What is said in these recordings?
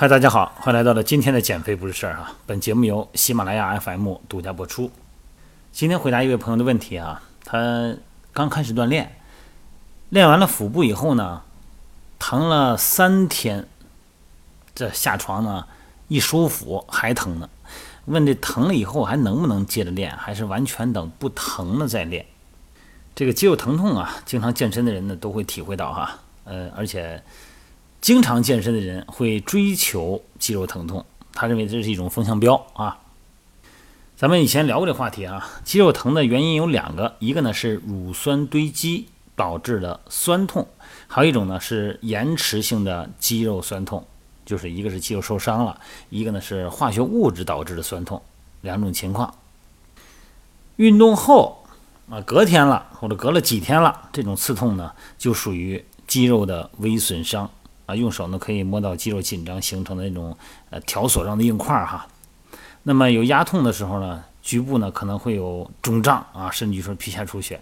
嗨，大家好，欢迎来到了今天的减肥不是事儿哈。本节目由喜马拉雅 FM 独家播出。今天回答一位朋友的问题啊，他刚开始锻炼，练完了腹部以后呢，疼了三天，这下床呢一收腹还疼呢。问这疼了以后还能不能接着练，还是完全等不疼了再练？这个肌肉疼痛啊，经常健身的人呢都会体会到哈，呃，而且。经常健身的人会追求肌肉疼痛，他认为这是一种风向标啊。咱们以前聊过这话题啊，肌肉疼的原因有两个，一个呢是乳酸堆积导致的酸痛，还有一种呢是延迟性的肌肉酸痛，就是一个是肌肉受伤了，一个呢是化学物质导致的酸痛，两种情况。运动后啊，隔天了或者隔了几天了，这种刺痛呢就属于肌肉的微损伤。啊，用手呢可以摸到肌肉紧张形成的那种呃条索状的硬块哈。那么有压痛的时候呢，局部呢可能会有肿胀啊，甚至于说皮下出血，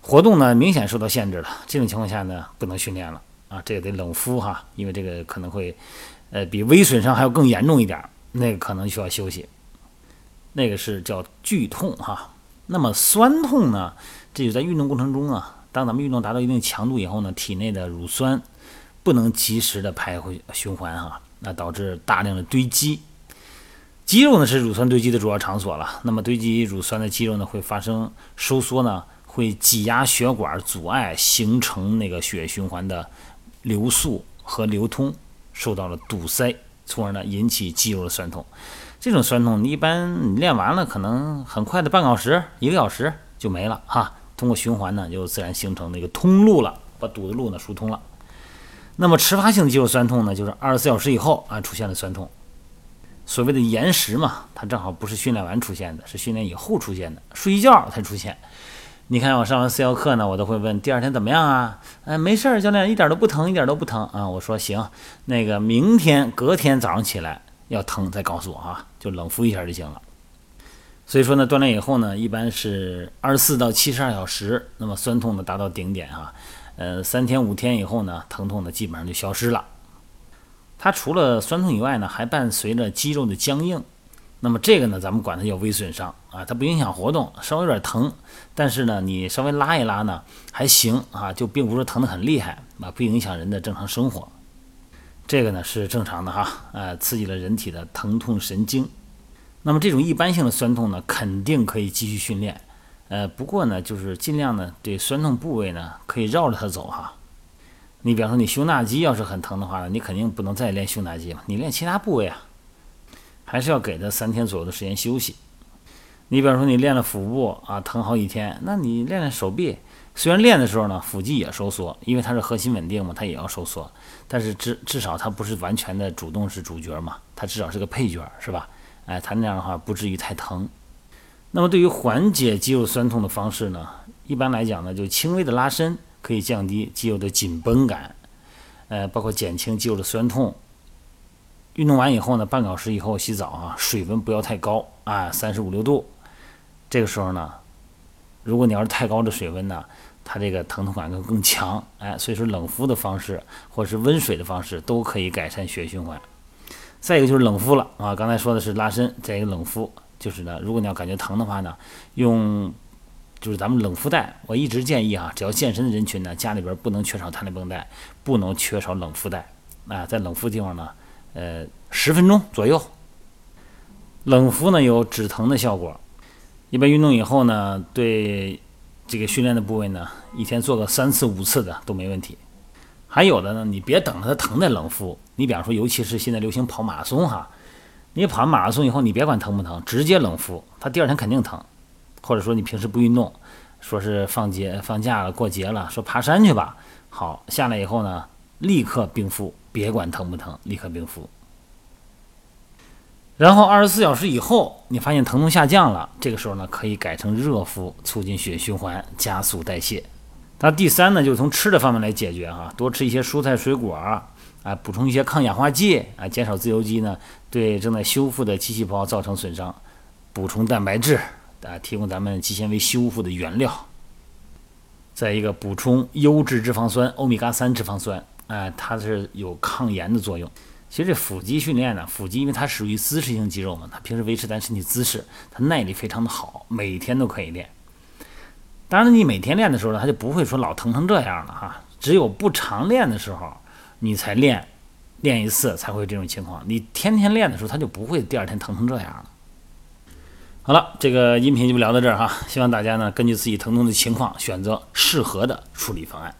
活动呢明显受到限制了。这种情况下呢，不能训练了啊，这个得冷敷哈，因为这个可能会呃比微损伤还要更严重一点，那个可能需要休息。那个是叫剧痛哈。那么酸痛呢，这就在运动过程中啊，当咱们运动达到一定强度以后呢，体内的乳酸。不能及时的排回循环哈，那导致大量的堆积。肌肉呢是乳酸堆积的主要场所了。那么堆积乳酸的肌肉呢会发生收缩呢，会挤压血管，阻碍形成那个血液循环的流速和流通，受到了堵塞，从而呢引起肌肉的酸痛。这种酸痛你一般你练完了可能很快的半个小时、一个小时就没了哈。通过循环呢就自然形成那个通路了，把堵的路呢疏通了。那么迟发性肌肉酸痛呢，就是二十四小时以后啊出现了酸痛，所谓的延时嘛，它正好不是训练完出现的，是训练以后出现的，睡一觉才出现。你看我上完私教课呢，我都会问第二天怎么样啊？哎，没事儿，教练一点都不疼，一点都不疼啊。我说行，那个明天隔天早上起来要疼再告诉我啊，就冷敷一下就行了。所以说呢，锻炼以后呢，一般是二十四到七十二小时，那么酸痛呢达到顶点啊。呃，三天五天以后呢，疼痛呢基本上就消失了。它除了酸痛以外呢，还伴随着肌肉的僵硬。那么这个呢，咱们管它叫微损伤啊，它不影响活动，稍微有点疼，但是呢，你稍微拉一拉呢还行啊，就并不是疼得很厉害啊，不影响人的正常生活。这个呢是正常的哈，呃，刺激了人体的疼痛神经。那么这种一般性的酸痛呢，肯定可以继续训练。呃，不过呢，就是尽量呢，对酸痛部位呢，可以绕着它走哈。你比方说，你胸大肌要是很疼的话呢，你肯定不能再练胸大肌嘛，你练其他部位啊，还是要给它三天左右的时间休息。你比方说，你练了腹部啊，疼好几天，那你练练手臂，虽然练的时候呢，腹肌也收缩，因为它是核心稳定嘛，它也要收缩，但是至至少它不是完全的主动是主角嘛，它至少是个配角，是吧？哎，它那样的话不至于太疼。那么对于缓解肌肉酸痛的方式呢，一般来讲呢，就轻微的拉伸可以降低肌肉的紧绷感，呃，包括减轻肌肉的酸痛。运动完以后呢，半小时以后洗澡啊，水温不要太高啊，三十五六度。这个时候呢，如果你要是太高的水温呢，它这个疼痛感更更强，哎，所以说冷敷的方式或者是温水的方式都可以改善血液循环。再一个就是冷敷了啊，刚才说的是拉伸，再一个冷敷。就是呢，如果你要感觉疼的话呢，用就是咱们冷敷带。我一直建议啊，只要健身的人群呢，家里边不能缺少弹力绷带，不能缺少冷敷带。啊，在冷敷地方呢，呃，十分钟左右。冷敷呢有止疼的效果。一般运动以后呢，对这个训练的部位呢，一天做个三次五次的都没问题。还有的呢，你别等着它疼再冷敷。你比方说，尤其是现在流行跑马拉松哈。你跑完马拉松以后，你别管疼不疼，直接冷敷，它第二天肯定疼。或者说你平时不运动，说是放节放假了、过节了，说爬山去吧，好下来以后呢，立刻冰敷，别管疼不疼，立刻冰敷。然后二十四小时以后，你发现疼痛下降了，这个时候呢，可以改成热敷，促进血液循环，加速代谢。那第三呢，就是从吃的方面来解决哈，多吃一些蔬菜水果。啊补充一些抗氧化剂啊，减少自由基呢对正在修复的肌细胞造成损伤。补充蛋白质啊，提供咱们肌纤维修复的原料。再一个，补充优质脂肪酸，欧米伽三脂肪酸，啊，它是有抗炎的作用。其实这腹肌训练呢，腹肌因为它属于姿势性肌肉嘛，它平时维持咱身体姿势，它耐力非常的好，每天都可以练。当然，你每天练的时候呢，它就不会说老疼成这样了哈。只有不常练的时候，你才练练一次才会这种情况。你天天练的时候，它就不会第二天疼成这样了。好了，这个音频就聊到这儿哈，希望大家呢根据自己疼痛的情况选择适合的处理方案。